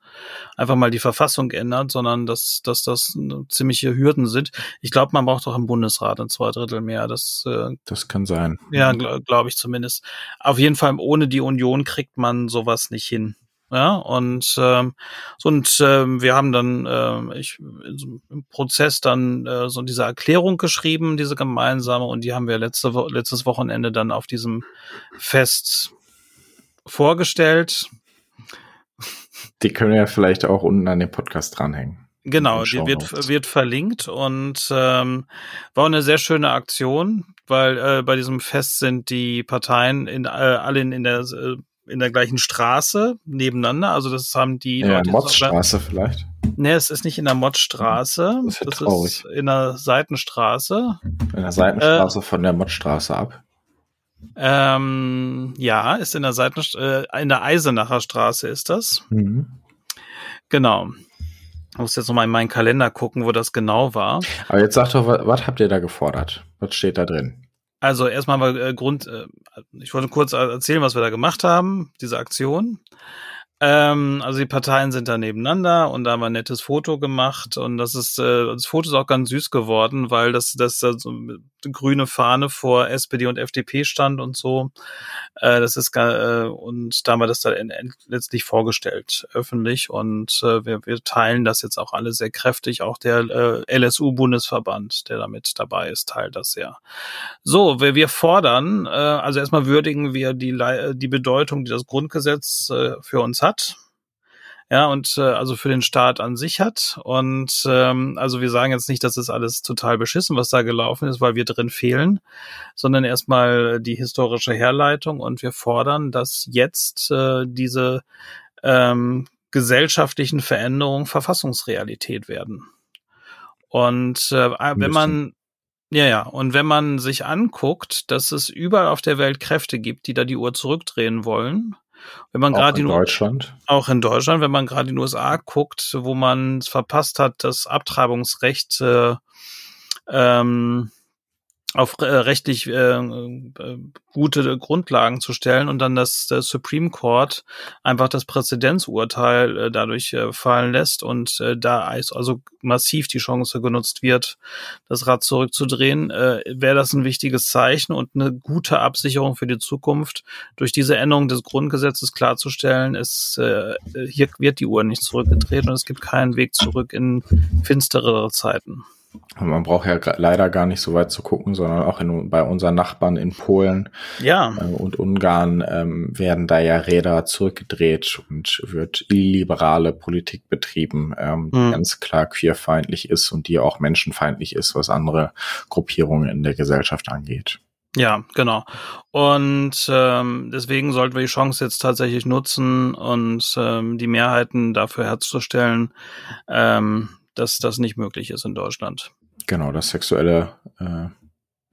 einfach mal die Verfassung ändert, sondern dass, dass das ziemliche Hürden sind. Ich glaube, man braucht auch im Bundesrat ein Zweidrittel mehr. Das, äh, das kann sein. Ja, glaube glaub ich zumindest. Auf jeden Fall ohne die Union kriegt man sowas nicht hin. Ja, und, ähm, so, und ähm, wir haben dann äh, ich, im Prozess dann äh, so diese Erklärung geschrieben, diese gemeinsame, und die haben wir letzte letztes Wochenende dann auf diesem Fest vorgestellt. Die können ja vielleicht auch unten an den Podcast dranhängen. Genau, die wird, wird verlinkt und ähm, war eine sehr schöne Aktion, weil äh, bei diesem Fest sind die Parteien in, äh, alle in, in der äh, in der gleichen Straße nebeneinander. Also das haben die ja, Leute. Mottstraße vielleicht. Nee, es ist nicht in der Mottstraße. Das, das ist in der Seitenstraße. In der Seitenstraße äh, von der Mottstraße ab. Ähm, ja, ist in der Seitenstraße, äh, in der Eisenacher Straße ist das. Mhm. Genau. Ich muss jetzt nochmal in meinen Kalender gucken, wo das genau war. Aber jetzt sag doch, was, was habt ihr da gefordert? Was steht da drin? Also erstmal mal äh, Grund, äh, ich wollte kurz erzählen, was wir da gemacht haben, diese Aktion. Ähm, also die Parteien sind da nebeneinander und da haben wir ein nettes Foto gemacht und das ist äh, das Foto ist auch ganz süß geworden, weil das das da so eine grüne Fahne vor SPD und FDP stand und so. Äh, das ist äh, und da haben wir das dann letztlich vorgestellt öffentlich und äh, wir, wir teilen das jetzt auch alle sehr kräftig. Auch der äh, LSU Bundesverband, der damit dabei ist, teilt das sehr. So, wir, wir fordern, äh, also erstmal würdigen wir die die Bedeutung, die das Grundgesetz äh, für uns hat hat. Ja, und äh, also für den Staat an sich hat. Und ähm, also wir sagen jetzt nicht, dass das alles total beschissen, was da gelaufen ist, weil wir drin fehlen, sondern erstmal die historische Herleitung und wir fordern, dass jetzt äh, diese ähm, gesellschaftlichen Veränderungen Verfassungsrealität werden. Und äh, wenn man ja, ja. Und wenn man sich anguckt, dass es überall auf der Welt Kräfte gibt, die da die Uhr zurückdrehen wollen, wenn man gerade in Deutschland. Auch in Deutschland, wenn man gerade in den USA guckt, wo man es verpasst hat, das Abtreibungsrecht äh, ähm, auf äh, rechtlich äh, äh, gute Grundlagen zu stellen und dann das, das Supreme Court einfach das Präzedenzurteil äh, dadurch äh, fallen lässt und äh, da also massiv die Chance genutzt wird, das Rad zurückzudrehen, äh, wäre das ein wichtiges Zeichen und eine gute Absicherung für die Zukunft. Durch diese Änderung des Grundgesetzes klarzustellen, es äh, hier wird die Uhr nicht zurückgedreht und es gibt keinen Weg zurück in finsterere Zeiten. Man braucht ja leider gar nicht so weit zu gucken, sondern auch in, bei unseren Nachbarn in Polen ja. äh, und Ungarn ähm, werden da ja Räder zurückgedreht und wird illiberale Politik betrieben, ähm, die mhm. ganz klar queerfeindlich ist und die auch menschenfeindlich ist, was andere Gruppierungen in der Gesellschaft angeht. Ja, genau. Und ähm, deswegen sollten wir die Chance jetzt tatsächlich nutzen und ähm, die Mehrheiten dafür herzustellen, ähm, dass das nicht möglich ist in Deutschland. Genau, dass sexuelle äh,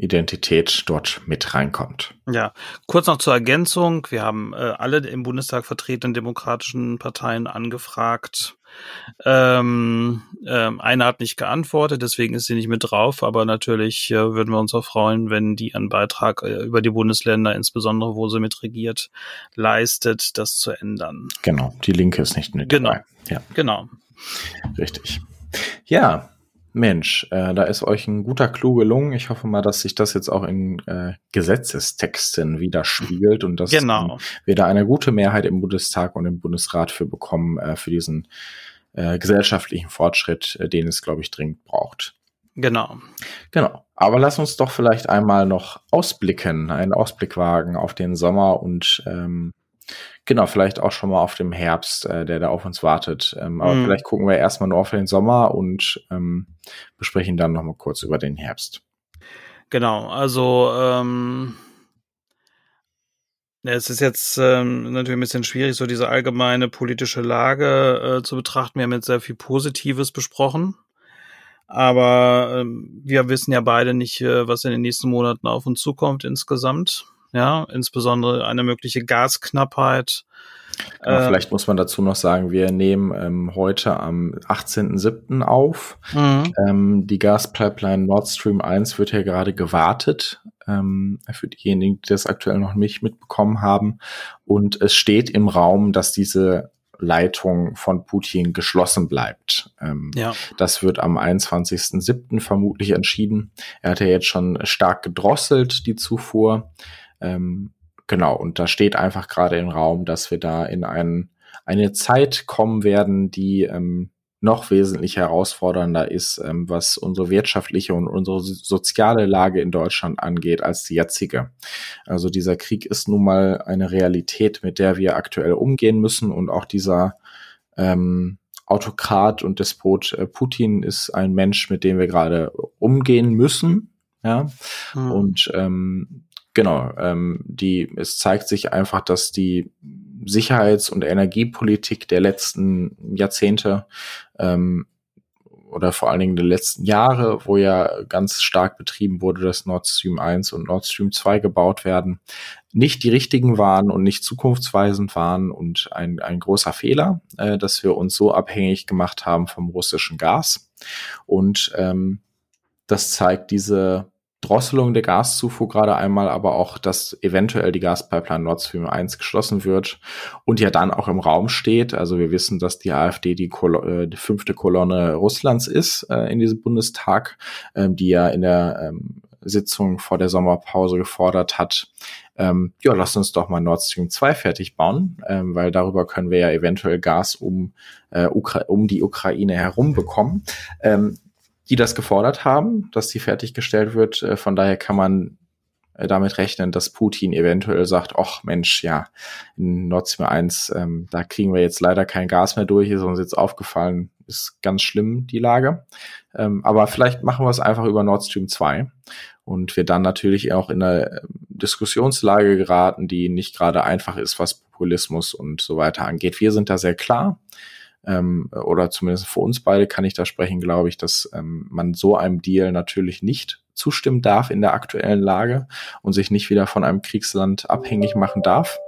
Identität dort mit reinkommt. Ja, kurz noch zur Ergänzung. Wir haben äh, alle im Bundestag vertretenen demokratischen Parteien angefragt. Ähm, ähm, eine hat nicht geantwortet, deswegen ist sie nicht mit drauf, aber natürlich äh, würden wir uns auch freuen, wenn die einen Beitrag äh, über die Bundesländer, insbesondere wo sie mit regiert, leistet, das zu ändern. Genau, die Linke ist nicht mit genau. dabei. Ja. Genau. Richtig. Ja, Mensch, äh, da ist euch ein guter Clou gelungen. Ich hoffe mal, dass sich das jetzt auch in äh, Gesetzestexten widerspiegelt und dass genau. ähm, wir da eine gute Mehrheit im Bundestag und im Bundesrat für bekommen, äh, für diesen äh, gesellschaftlichen Fortschritt, äh, den es, glaube ich, dringend braucht. Genau. Genau. Aber lass uns doch vielleicht einmal noch ausblicken, einen Ausblick wagen auf den Sommer und ähm, Genau, vielleicht auch schon mal auf dem Herbst, äh, der da auf uns wartet. Ähm, aber mhm. vielleicht gucken wir erstmal nur auf den Sommer und ähm, besprechen dann nochmal kurz über den Herbst. Genau, also ähm, es ist jetzt ähm, natürlich ein bisschen schwierig, so diese allgemeine politische Lage äh, zu betrachten. Wir haben jetzt sehr viel Positives besprochen. Aber ähm, wir wissen ja beide nicht, äh, was in den nächsten Monaten auf uns zukommt insgesamt ja, insbesondere eine mögliche Gasknappheit. Genau, äh, vielleicht muss man dazu noch sagen, wir nehmen ähm, heute am 18.07. auf. Mhm. Ähm, die Gaspipeline Nord Stream 1 wird ja gerade gewartet, ähm, für diejenigen, die das aktuell noch nicht mitbekommen haben. Und es steht im Raum, dass diese Leitung von Putin geschlossen bleibt. Ähm, ja. Das wird am 21.07. vermutlich entschieden. Er hat ja jetzt schon stark gedrosselt, die Zufuhr. Ähm, genau, und da steht einfach gerade im Raum, dass wir da in ein, eine Zeit kommen werden, die ähm, noch wesentlich herausfordernder ist, ähm, was unsere wirtschaftliche und unsere soziale Lage in Deutschland angeht, als die jetzige. Also dieser Krieg ist nun mal eine Realität, mit der wir aktuell umgehen müssen und auch dieser ähm, Autokrat und Despot äh, Putin ist ein Mensch, mit dem wir gerade umgehen müssen. Ja, mhm. und ähm, Genau, ähm, die, es zeigt sich einfach, dass die Sicherheits- und Energiepolitik der letzten Jahrzehnte ähm, oder vor allen Dingen der letzten Jahre, wo ja ganz stark betrieben wurde, dass Nord Stream 1 und Nord Stream 2 gebaut werden, nicht die richtigen waren und nicht zukunftsweisend waren und ein, ein großer Fehler, äh, dass wir uns so abhängig gemacht haben vom russischen Gas. Und ähm, das zeigt diese Drosselung der Gaszufuhr gerade einmal, aber auch, dass eventuell die Gaspipeline Nord Stream 1 geschlossen wird und ja dann auch im Raum steht. Also wir wissen, dass die AfD die, Kolo äh, die fünfte Kolonne Russlands ist äh, in diesem Bundestag, äh, die ja in der ähm, Sitzung vor der Sommerpause gefordert hat, ähm, ja, lass uns doch mal Nord Stream 2 fertig bauen, ähm, weil darüber können wir ja eventuell Gas um, äh, um die Ukraine herum bekommen. Ähm, die das gefordert haben, dass die fertiggestellt wird. Äh, von daher kann man äh, damit rechnen, dass Putin eventuell sagt, ach Mensch, ja, in Nord Stream 1, ähm, da kriegen wir jetzt leider kein Gas mehr durch, ist uns jetzt aufgefallen, ist ganz schlimm, die Lage. Ähm, aber vielleicht machen wir es einfach über Nord Stream 2 und wir dann natürlich auch in eine Diskussionslage geraten, die nicht gerade einfach ist, was Populismus und so weiter angeht. Wir sind da sehr klar ähm, oder zumindest für uns beide kann ich da sprechen, glaube ich, dass ähm, man so einem Deal natürlich nicht zustimmen darf in der aktuellen Lage und sich nicht wieder von einem Kriegsland abhängig machen darf.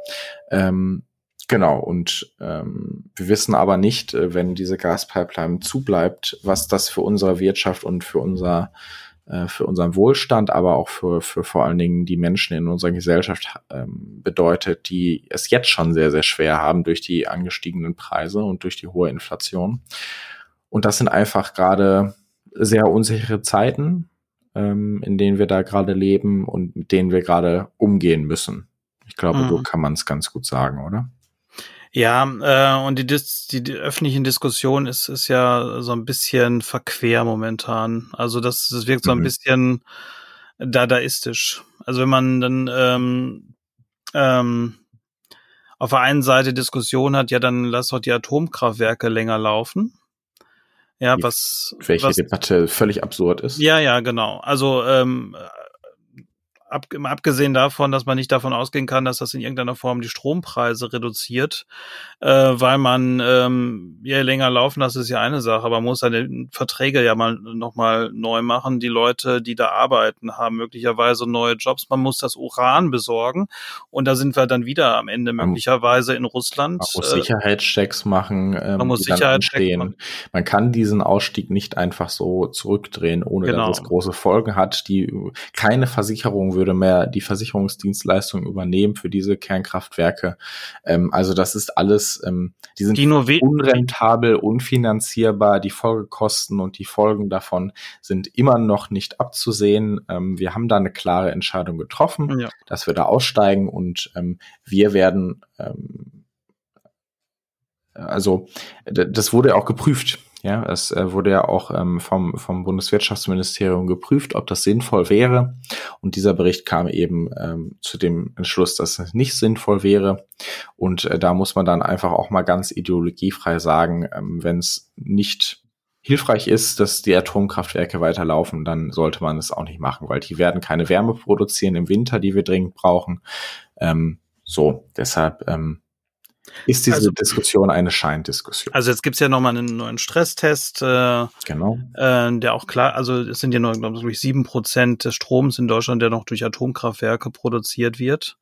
Ähm, genau, und ähm, wir wissen aber nicht, äh, wenn diese Gaspipeline zubleibt, was das für unsere Wirtschaft und für unser äh, für unseren Wohlstand, aber auch für, für vor allen Dingen die Menschen in unserer Gesellschaft ähm, bedeutet, die es jetzt schon sehr, sehr schwer haben durch die angestiegenen Preise und durch die hohe Inflation. Und das sind einfach gerade sehr unsichere Zeiten, ähm, in denen wir da gerade leben und mit denen wir gerade umgehen müssen. Ich glaube, mhm. so kann man es ganz gut sagen, oder? Ja, äh, und die, Dis die, die öffentlichen Diskussion ist, ist ja so ein bisschen verquer momentan. Also das, das wirkt so ein mhm. bisschen dadaistisch. Also wenn man dann ähm, ähm, auf der einen Seite Diskussion hat, ja, dann lass doch die Atomkraftwerke länger laufen. Ja, was. Welche was, Debatte völlig absurd ist. Ja, ja, genau. Also ähm, ab, abgesehen davon, dass man nicht davon ausgehen kann, dass das in irgendeiner Form die Strompreise reduziert, äh, weil man ähm, je länger laufen, das ist ja eine Sache, aber man muss seine Verträge ja mal nochmal neu machen. Die Leute, die da arbeiten, haben möglicherweise neue Jobs. Man muss das Uran besorgen und da sind wir dann wieder am Ende möglicherweise in Russland. Man muss äh, Sicherheitschecks machen, ähm, man muss Sicherheitschecks machen. Man kann diesen Ausstieg nicht einfach so zurückdrehen, ohne genau. dass es große Folgen hat. Die keine Versicherung würde würde mehr die Versicherungsdienstleistung übernehmen für diese Kernkraftwerke. Ähm, also das ist alles, ähm, die sind die unrentabel, unfinanzierbar. Die Folgekosten und die Folgen davon sind immer noch nicht abzusehen. Ähm, wir haben da eine klare Entscheidung getroffen, ja. dass wir da aussteigen und ähm, wir werden ähm, also das wurde auch geprüft. Ja, es äh, wurde ja auch ähm, vom, vom Bundeswirtschaftsministerium geprüft, ob das sinnvoll wäre. Und dieser Bericht kam eben ähm, zu dem Entschluss, dass es nicht sinnvoll wäre. Und äh, da muss man dann einfach auch mal ganz ideologiefrei sagen, ähm, wenn es nicht hilfreich ist, dass die Atomkraftwerke weiterlaufen, dann sollte man es auch nicht machen, weil die werden keine Wärme produzieren im Winter, die wir dringend brauchen. Ähm, so, deshalb ähm, ist diese also, Diskussion eine Scheindiskussion? Also jetzt gibt's ja nochmal einen neuen Stresstest. Äh, genau. Äh, der auch klar, also es sind ja nur, glaube ich, sieben Prozent des Stroms in Deutschland, der noch durch Atomkraftwerke produziert wird.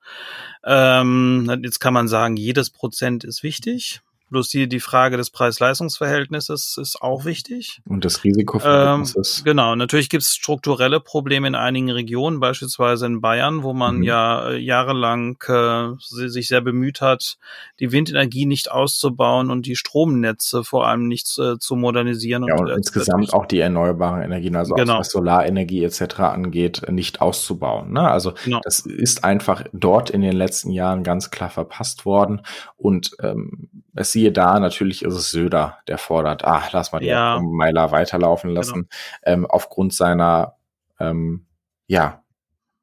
Ähm, jetzt kann man sagen, jedes Prozent ist wichtig. Bloß die, die Frage des Preis-Leistungs-Verhältnisses ist auch wichtig. Und das Risikoverhältnis ähm, Genau, natürlich gibt es strukturelle Probleme in einigen Regionen, beispielsweise in Bayern, wo man mhm. ja äh, jahrelang äh, sich sehr bemüht hat, die Windenergie nicht auszubauen und die Stromnetze vor allem nicht äh, zu modernisieren. Ja, und, und insgesamt auch die erneuerbaren Energien, also genau. auch was Solarenergie etc. angeht, nicht auszubauen. Ne? Also genau. das ist einfach dort in den letzten Jahren ganz klar verpasst worden. Und ähm, siehe da, natürlich ist es Söder, der fordert, ach, lass mal die ja. Meiler weiterlaufen lassen, genau. ähm, aufgrund seiner, ähm, ja,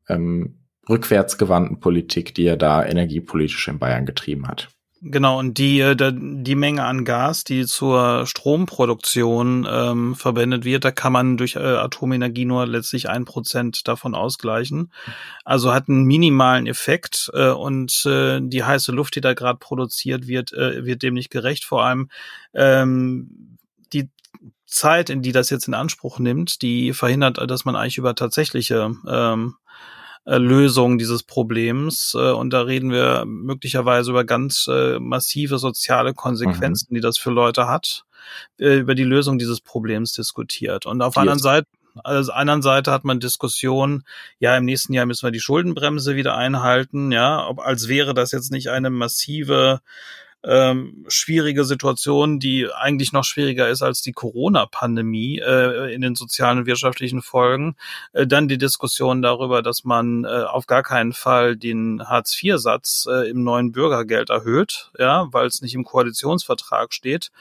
ähm, rückwärtsgewandten Politik, die er da energiepolitisch in Bayern getrieben hat. Genau, und die, äh, die Menge an Gas, die zur Stromproduktion ähm, verwendet wird, da kann man durch äh, Atomenergie nur letztlich ein Prozent davon ausgleichen. Also hat einen minimalen Effekt äh, und äh, die heiße Luft, die da gerade produziert wird, äh, wird dem nicht gerecht. Vor allem ähm, die Zeit, in die das jetzt in Anspruch nimmt, die verhindert, dass man eigentlich über tatsächliche ähm, äh, Lösung dieses Problems. Äh, und da reden wir möglicherweise über ganz äh, massive soziale Konsequenzen, mhm. die das für Leute hat, über die Lösung dieses Problems diskutiert. Und auf der anderen Seite also anderen Seite hat man Diskussionen, ja, im nächsten Jahr müssen wir die Schuldenbremse wieder einhalten, ja, ob, als wäre das jetzt nicht eine massive ähm, schwierige Situation, die eigentlich noch schwieriger ist als die Corona-Pandemie äh, in den sozialen und wirtschaftlichen Folgen. Äh, dann die Diskussion darüber, dass man äh, auf gar keinen Fall den Hartz-IV-Satz äh, im neuen Bürgergeld erhöht, ja, weil es nicht im Koalitionsvertrag steht,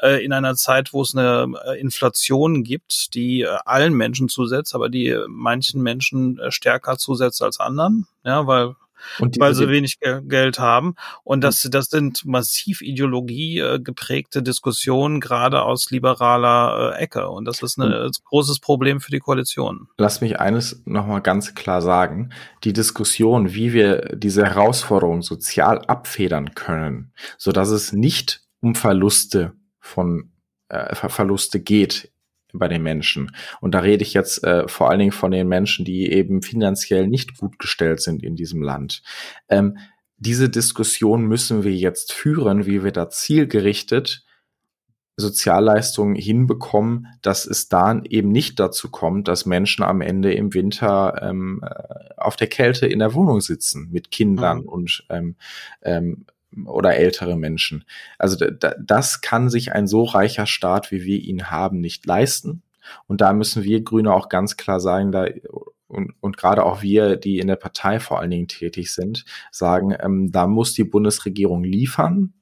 äh, in einer Zeit, wo es eine äh, Inflation gibt, die äh, allen Menschen zusetzt, aber die manchen Menschen äh, stärker zusetzt als anderen, ja, weil weil sie wenig Geld haben. Und das, das sind massiv Ideologie äh, geprägte Diskussionen, gerade aus liberaler äh, Ecke. Und das ist ein großes Problem für die Koalition. Lass mich eines nochmal ganz klar sagen. Die Diskussion, wie wir diese Herausforderung sozial abfedern können, so dass es nicht um Verluste von äh, Verluste geht bei den Menschen. Und da rede ich jetzt äh, vor allen Dingen von den Menschen, die eben finanziell nicht gut gestellt sind in diesem Land. Ähm, diese Diskussion müssen wir jetzt führen, wie wir da zielgerichtet Sozialleistungen hinbekommen, dass es da eben nicht dazu kommt, dass Menschen am Ende im Winter ähm, äh, auf der Kälte in der Wohnung sitzen mit Kindern mhm. und ähm, ähm, oder ältere Menschen. Also das kann sich ein so reicher Staat, wie wir ihn haben, nicht leisten. Und da müssen wir Grüne auch ganz klar sagen, da und, und gerade auch wir, die in der Partei vor allen Dingen tätig sind, sagen, ähm, da muss die Bundesregierung liefern.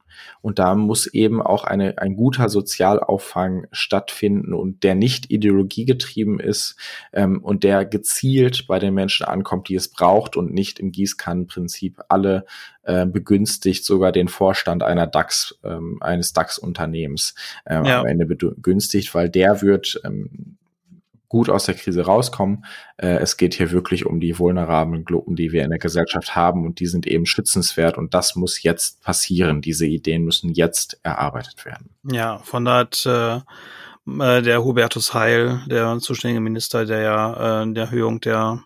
Und da muss eben auch eine, ein guter Sozialauffang stattfinden und der nicht ideologiegetrieben ist ähm, und der gezielt bei den Menschen ankommt, die es braucht und nicht im Gießkannenprinzip alle äh, begünstigt, sogar den Vorstand einer DAX, ähm, eines DAX-Unternehmens ähm, ja. am Ende begünstigt, weil der wird ähm, gut aus der Krise rauskommen. Äh, es geht hier wirklich um die vulnerablen Gruppen, die wir in der Gesellschaft haben und die sind eben schützenswert und das muss jetzt passieren. Diese Ideen müssen jetzt erarbeitet werden. Ja, von da hat äh, äh, der Hubertus Heil, der zuständige Minister, der ja äh, der Erhöhung der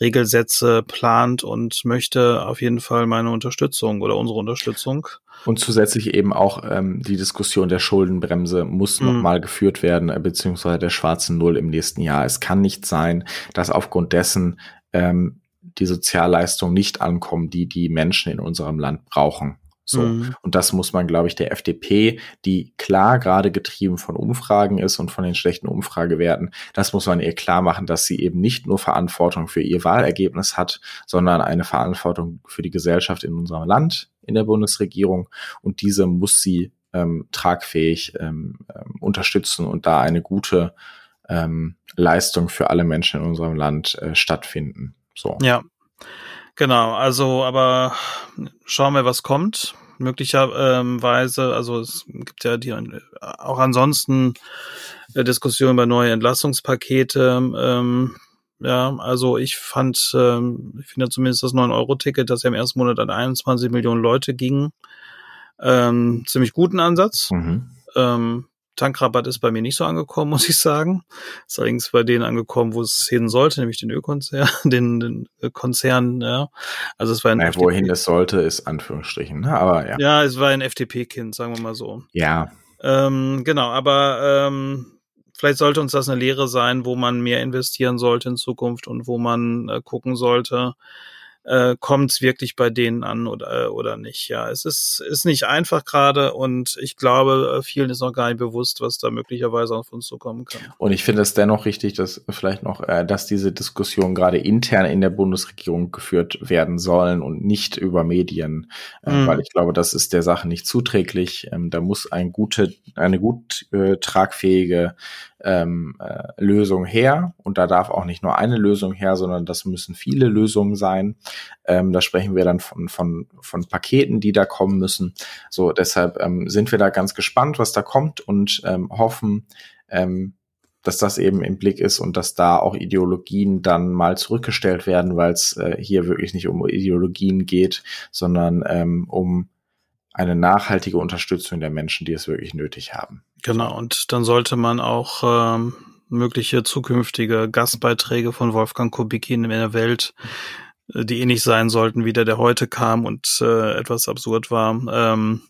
Regelsätze plant und möchte auf jeden Fall meine Unterstützung oder unsere Unterstützung. Und zusätzlich eben auch ähm, die Diskussion der Schuldenbremse muss mhm. nochmal geführt werden, äh, beziehungsweise der schwarzen Null im nächsten Jahr. Es kann nicht sein, dass aufgrund dessen ähm, die Sozialleistungen nicht ankommen, die die Menschen in unserem Land brauchen. So. Mhm. Und das muss man, glaube ich, der FDP, die klar gerade getrieben von Umfragen ist und von den schlechten Umfragewerten, das muss man ihr klar machen, dass sie eben nicht nur Verantwortung für ihr Wahlergebnis hat, sondern eine Verantwortung für die Gesellschaft in unserem Land, in der Bundesregierung. Und diese muss sie ähm, tragfähig ähm, ähm, unterstützen und da eine gute ähm, Leistung für alle Menschen in unserem Land äh, stattfinden. So. Ja, Genau, also aber schauen wir, was kommt. Möglicherweise, also es gibt ja die auch ansonsten Diskussionen über neue Entlastungspakete. Ähm, ja, also ich fand, ähm, ich finde zumindest das 9-Euro-Ticket, das ja im ersten Monat an 21 Millionen Leute ging, ähm, ziemlich guten Ansatz. Mhm. Ähm, Tankrabatt ist bei mir nicht so angekommen, muss ich sagen. Ist allerdings bei denen angekommen, wo es hin sollte, nämlich den Ölkonzern, den, den Konzern, ja. Also es war ein naja, wohin es sollte, ist Anführungsstrichen, ne? aber ja. Ja, es war ein FDP-Kind, sagen wir mal so. Ja. Ähm, genau, aber ähm, vielleicht sollte uns das eine Lehre sein, wo man mehr investieren sollte in Zukunft und wo man äh, gucken sollte, äh, kommt es wirklich bei denen an oder, äh, oder nicht. Ja, es ist, ist nicht einfach gerade und ich glaube, äh, vielen ist noch gar nicht bewusst, was da möglicherweise auf uns zukommen kann. Und ich finde es dennoch richtig, dass vielleicht noch, äh, dass diese Diskussion gerade intern in der Bundesregierung geführt werden sollen und nicht über Medien, äh, mhm. weil ich glaube, das ist der Sache nicht zuträglich. Ähm, da muss ein gute, eine gut äh, tragfähige ähm, äh, Lösung her. Und da darf auch nicht nur eine Lösung her, sondern das müssen viele Lösungen sein. Ähm, da sprechen wir dann von, von, von Paketen, die da kommen müssen. So, deshalb ähm, sind wir da ganz gespannt, was da kommt und ähm, hoffen, ähm, dass das eben im Blick ist und dass da auch Ideologien dann mal zurückgestellt werden, weil es äh, hier wirklich nicht um Ideologien geht, sondern ähm, um eine nachhaltige Unterstützung der Menschen, die es wirklich nötig haben. Genau, und dann sollte man auch ähm, mögliche zukünftige Gastbeiträge von Wolfgang Kubicki in der Welt, äh, die ähnlich sein sollten wie der, der heute kam und äh, etwas absurd war, ähm,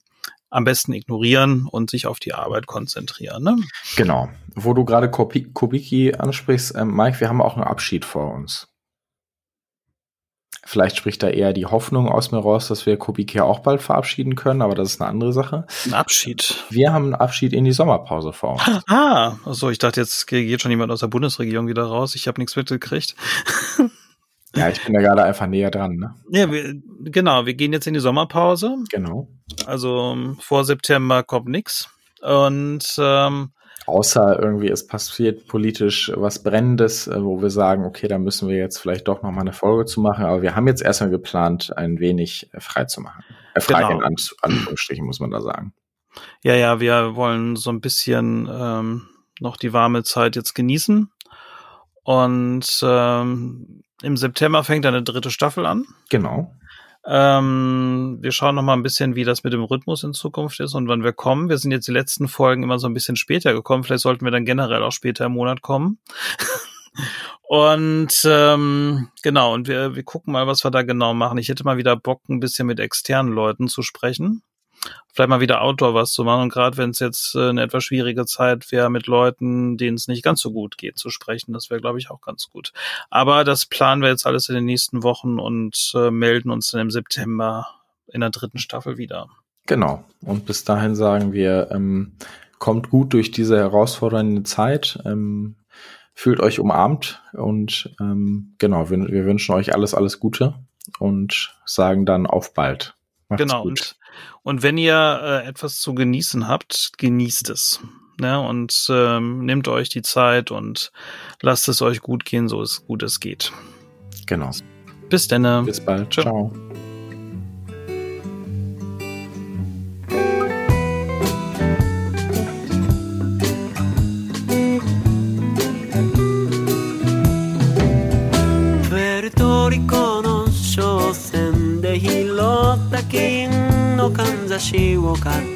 am besten ignorieren und sich auf die Arbeit konzentrieren. Ne? Genau. Wo du gerade Kubicki ansprichst, äh, Mike, wir haben auch einen Abschied vor uns. Vielleicht spricht da eher die Hoffnung aus mir raus, dass wir Kubicki auch bald verabschieden können, aber das ist eine andere Sache. Ein Abschied. Wir haben einen Abschied in die Sommerpause vor uns. Ah, also ich dachte, jetzt geht schon jemand aus der Bundesregierung wieder raus. Ich habe nichts mitgekriegt. Ja, ich bin da gerade einfach näher dran. Ne? Ja, wir, genau. Wir gehen jetzt in die Sommerpause. Genau. Also vor September kommt nichts. Und ähm, Außer irgendwie es passiert politisch was Brennendes, äh, wo wir sagen, okay, da müssen wir jetzt vielleicht doch noch mal eine Folge zu machen. Aber wir haben jetzt erstmal geplant, ein wenig äh, frei zu machen. Äh, frei genau. in Anführungsstrichen, muss man da sagen. Ja, ja, wir wollen so ein bisschen ähm, noch die warme Zeit jetzt genießen. Und ähm, im September fängt eine dritte Staffel an. Genau. Ähm, wir schauen noch mal ein bisschen, wie das mit dem Rhythmus in Zukunft ist und wann wir kommen. Wir sind jetzt die letzten Folgen immer so ein bisschen später gekommen. Vielleicht sollten wir dann generell auch später im Monat kommen. und ähm, genau, und wir, wir gucken mal, was wir da genau machen. Ich hätte mal wieder Bock, ein bisschen mit externen Leuten zu sprechen. Vielleicht mal wieder Outdoor was zu machen. Und gerade wenn es jetzt äh, eine etwas schwierige Zeit wäre, mit Leuten, denen es nicht ganz so gut geht, zu sprechen, das wäre, glaube ich, auch ganz gut. Aber das planen wir jetzt alles in den nächsten Wochen und äh, melden uns dann im September in der dritten Staffel wieder. Genau. Und bis dahin sagen wir, ähm, kommt gut durch diese herausfordernde Zeit. Ähm, fühlt euch umarmt und ähm, genau, wir, wir, wünschen euch alles, alles Gute und sagen dann auf bald. Macht's genau. Gut. Und, und wenn ihr äh, etwas zu genießen habt, genießt es. Ne? Und ähm, nehmt euch die Zeit und lasst es euch gut gehen, so es gut es geht. Genau. Bis dann. Bis bald. Ciao. Ciao. を買っ